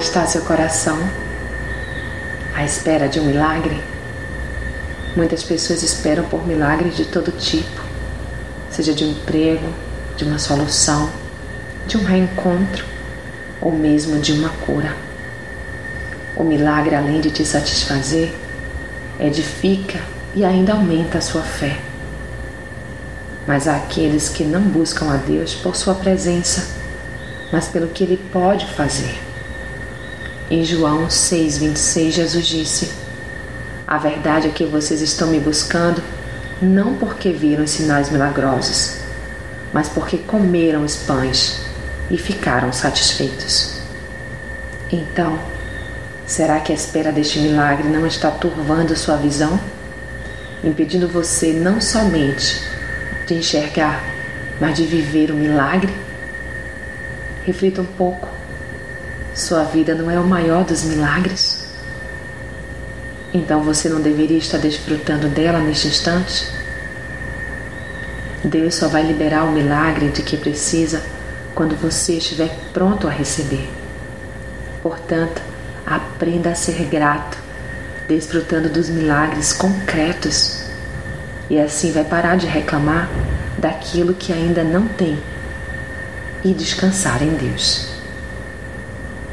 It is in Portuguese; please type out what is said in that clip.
está seu coração? À espera de um milagre? Muitas pessoas esperam por milagres de todo tipo, seja de um emprego, de uma solução, de um reencontro ou mesmo de uma cura. O milagre, além de te satisfazer, edifica e ainda aumenta a sua fé. Mas há aqueles que não buscam a Deus por sua presença, mas pelo que Ele pode fazer. Em João 6,26, Jesus disse: A verdade é que vocês estão me buscando não porque viram sinais milagrosos, mas porque comeram os pães e ficaram satisfeitos. Então, será que a espera deste milagre não está turvando sua visão? Impedindo você não somente de enxergar, mas de viver o milagre? Reflita um pouco sua vida não é o maior dos milagres? Então você não deveria estar desfrutando dela neste instante? Deus só vai liberar o milagre de que precisa quando você estiver pronto a receber. Portanto, aprenda a ser grato, desfrutando dos milagres concretos. E assim vai parar de reclamar daquilo que ainda não tem e descansar em Deus.